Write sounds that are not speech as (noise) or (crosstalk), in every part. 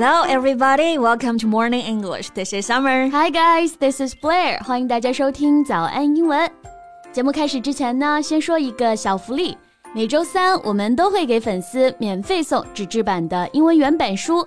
Hello, everybody. Welcome to Morning English. This is Summer. Hi, guys. This is Blair. 欢迎大家收听早安英文。节目开始之前呢，先说一个小福利。每周三我们都会给粉丝免费送纸质版的英文原版书。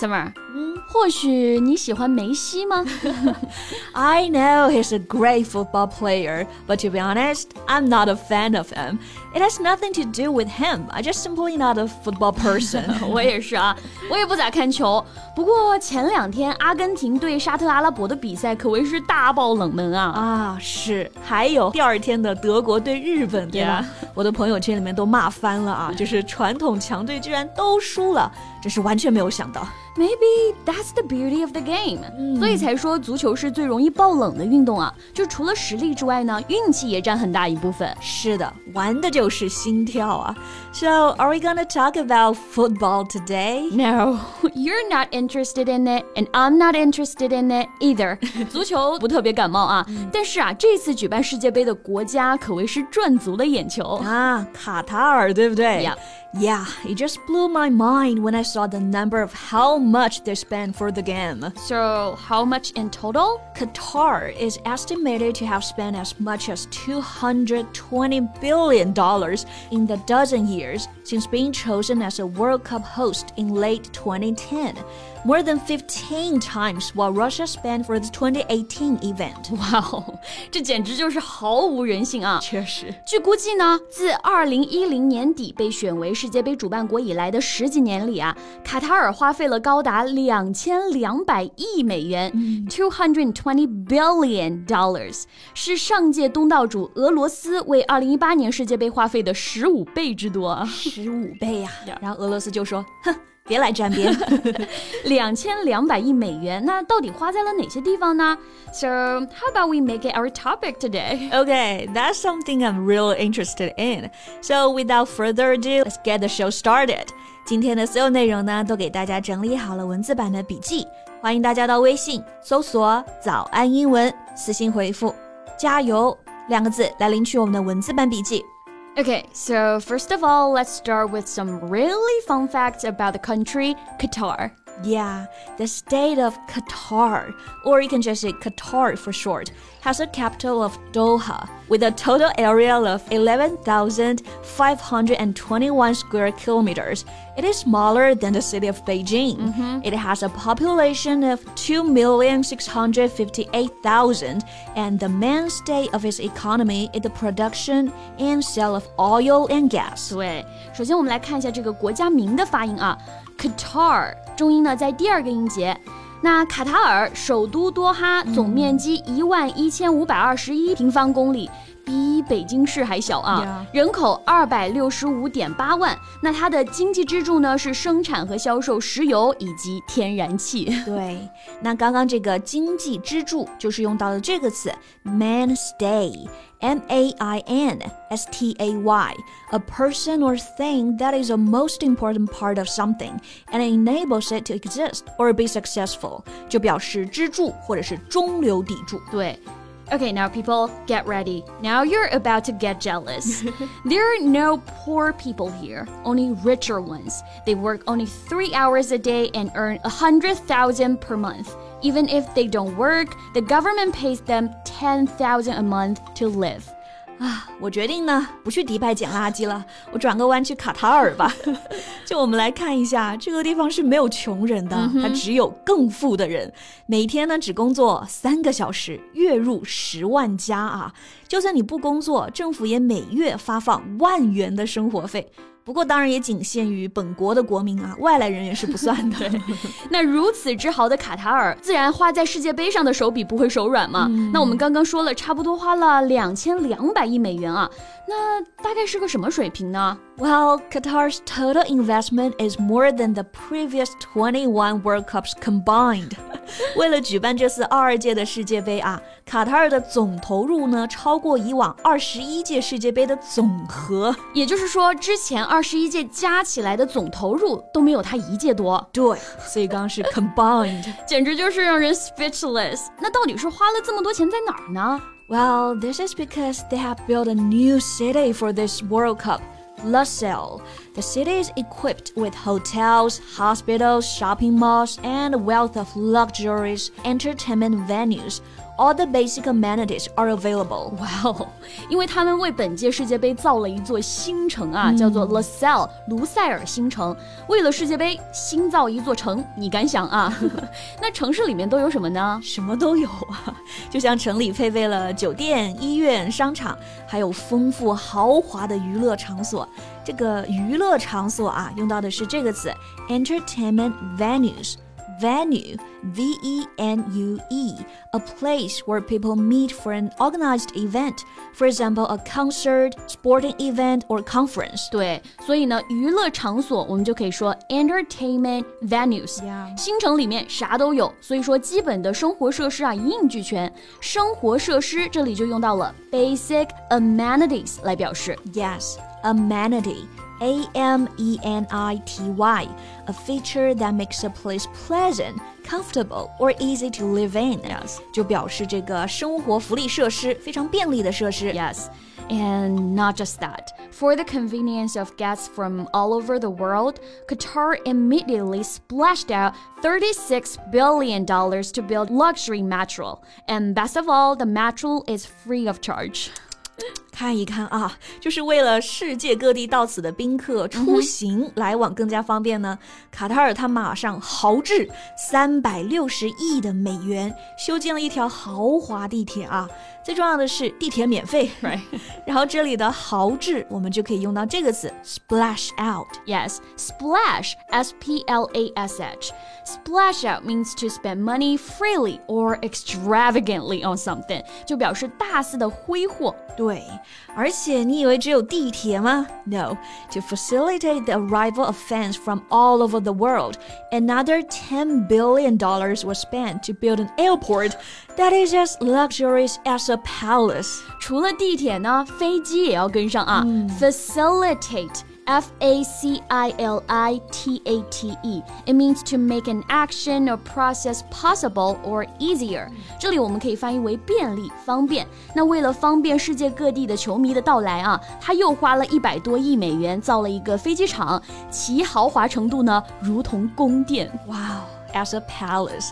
！Summer，嗯，或许你喜欢梅西吗？I know he's a great football player, but to be honest, I'm not a fan of him. It has nothing to do with him. I just simply not a football person. 我也是啊，我也不咋看球。不过前两天阿根廷对沙特阿拉伯的比赛可谓是大爆冷门啊！啊，是，还有第二天的德国对日本，对吧？我的朋友圈里面都骂翻了啊！就是传统强队居然都输了，真是完全没有想到。Maybe that's the beauty of the game，、嗯、所以才说足球是最容易爆冷的运动啊！就除了实力之外呢，运气也占很大一部分。是的，玩的就是心跳啊！So are we gonna talk about football today? No, you're not interested in it, and I'm not interested in it either. 足球不特别感冒啊，但是啊，这次举办世界杯的国家可谓是赚足了眼球啊，卡塔尔，对不对？Yeah. Yeah, it just blew my mind when I saw the number of how much they spent for the game. So, how much in total? Qatar is estimated to have spent as much as $220 billion in the dozen years since being chosen as a World Cup host in late 2010 more than 15 times what Russia spent for the 2018 event. (laughs) 哇哦，这简直就是毫无人性啊！确实，据估计呢，自2010年底被选为世界杯主办国以来的十几年里啊，卡塔尔花费了高达两千两百亿美元，two hundred twenty billion dollars，是上届东道主俄罗斯为2018年世界杯花费的十五倍之多。十五倍呀！然后俄罗斯就说：“哼。” (laughs) 别来沾边，两千两百亿美元，那到底花在了哪些地方呢？So how about we make it our topic today? Okay, that's something I'm really interested in. So without further ado, let's get the show started. 今天的所有内容呢，都给大家整理好了文字版的笔记，欢迎大家到微信搜索“早安英文”，私信回复“加油”两个字来领取我们的文字版笔记。Okay, so first of all, let's start with some really fun facts about the country, Qatar. Yeah, the state of Qatar, or you can just say Qatar for short, has a capital of Doha with a total area of 11,521 square kilometers. It is smaller than the city of Beijing. Mm -hmm. It has a population of 2,658,000, and the mainstay of its economy is the production and sale of oil and gas. 对，首先我们来看一下这个国家名的发音啊。Qatar 中音呢在第二个音节。 那卡塔尔首都多哈，总面积一万一千五百二十一平方公里。比北京市还小啊，人口二百六十五点八万。那它的经济支柱呢是生产和销售石油以及天然气。对，那刚刚这个经济支柱就是用到了这个词 mainstay，m a i n s t a person or thing that is a most important part of something and enables it to exist or be successful，就表示支柱或者是中流砥柱。对。Okay, now people, get ready. Now you're about to get jealous. (laughs) there are no poor people here, only richer ones. They work only three hours a day and earn a hundred thousand per month. Even if they don't work, the government pays them ten thousand a month to live. 啊，我决定呢，不去迪拜捡垃圾了，我转个弯去卡塔尔吧。(laughs) 就我们来看一下，这个地方是没有穷人的，它只有更富的人。每天呢，只工作三个小时，月入十万加啊！就算你不工作，政府也每月发放万元的生活费。不过当然也仅限于本国的国民啊，外来人员是不算的。(laughs) 那如此之豪的卡塔尔，自然花在世界杯上的手笔不会手软嘛。那我们刚刚说了，差不多花了两千两百亿美元啊，那大概是个什么水平呢 ？Well, Qatar's total investment is more than the previous twenty-one World Cups combined. (laughs) 为了举办这次二二届的世界杯啊。 卡塔尔的总投入呢，超过以往二十一届世界杯的总和。也就是说，之前二十一届加起来的总投入都没有他一届多。对，所以刚刚是 combined，简直就是让人 speechless。(laughs) 那到底是花了这么多钱在哪儿呢？Well, this is because they have built a new city for this World Cup. Lascelles. The city is equipped with hotels, hospitals, shopping malls, and a wealth of luxurious entertainment venues all the basic amenities are available. Wow！因为他们为本届世界杯造了一座新城啊，嗯、叫做 LaSalle 卢塞尔新城。为了世界杯新造一座城，你敢想啊？那城市里面都有什么呢？什么都有啊，就像城里配备了酒店、医院、商场，还有丰富豪华的娱乐场所。这个娱乐场所啊，用到的是这个词 entertainment venues。venue, V E N U E, a place where people meet for an organized event, for example, a concert, sporting event or conference. 对，所以呢，娱乐场所我们就可以说 entertainment venues。Yeah. 新城里面啥都有，所以说基本的生活设施啊一应俱全。生活设施这里就用到了 basic amenities 来表示。Yes, amenity. A M E N I T Y, a feature that makes a place pleasant, comfortable, or easy to live in. Yes. 就表示这个生活福利设施非常便利的设施。Yes. And not just that. For the convenience of guests from all over the world, Qatar immediately splashed out $36 billion to build luxury metro. And best of all, the metro is free of charge. 看一看啊，就是为了世界各地到此的宾客出行来往更加方便呢。卡塔尔他马上豪掷三百六十亿的美元修建了一条豪华地铁啊。最重要的是地铁免费，(laughs) right？(laughs) 然后这里的豪掷我们就可以用到这个词 splash out。Yes，splash，s p l a s h。Splash out means to spend money freely or extravagantly on something，就表示大肆的挥霍。对，而且你以为只有地铁吗？No, to facilitate the arrival of fans from all over the world, another ten billion dollars was spent to build an airport that is as luxurious as a palace. 除了地铁呢，飞机也要跟上啊。嗯、Facilitate F A C I L I T A T E. It means to make an action or process possible or easier. 这里我们可以翻译为便利、方便。那为了方便世界各地的球迷的到来啊，他又花了一百多亿美元造了一个飞机场，其豪华程度呢，如同宫殿。Wow, as a palace.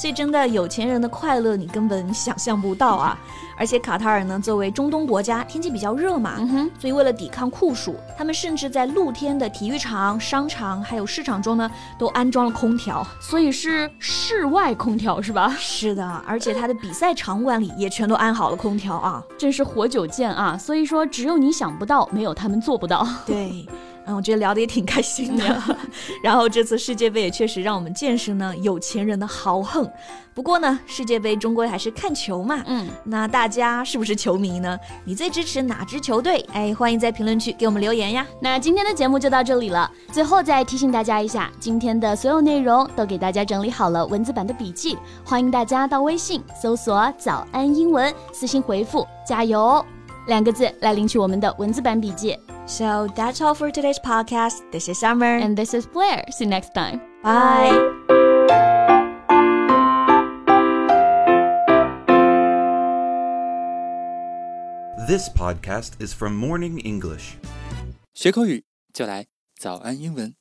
所以真的有钱人的快乐你根本想象不到啊！(laughs) 而且卡塔尔呢，作为中东国家，天气比较热嘛，所以为了抵抗酷暑，他们甚至在露天的体育场、商场还有市场中呢，都安装了空调，所以是室外空调是吧？是的，而且他的比赛场馆里也全都安好了空调啊，真是活久见啊！所以说，只有你想不到，没有他们做不到。对。嗯，我觉得聊得也挺开心的。(laughs) 然后这次世界杯也确实让我们见识呢有钱人的豪横。不过呢，世界杯终归还是看球嘛。嗯，那大家是不是球迷呢？你最支持哪支球队？哎，欢迎在评论区给我们留言呀。那今天的节目就到这里了。最后再提醒大家一下，今天的所有内容都给大家整理好了文字版的笔记，欢迎大家到微信搜索“早安英文”，私信回复“加油”两个字来领取我们的文字版笔记。So that's all for today's podcast. This is Summer. And this is Blair. See you next time. Bye. This podcast is from Morning English. 学口语就来早安英文。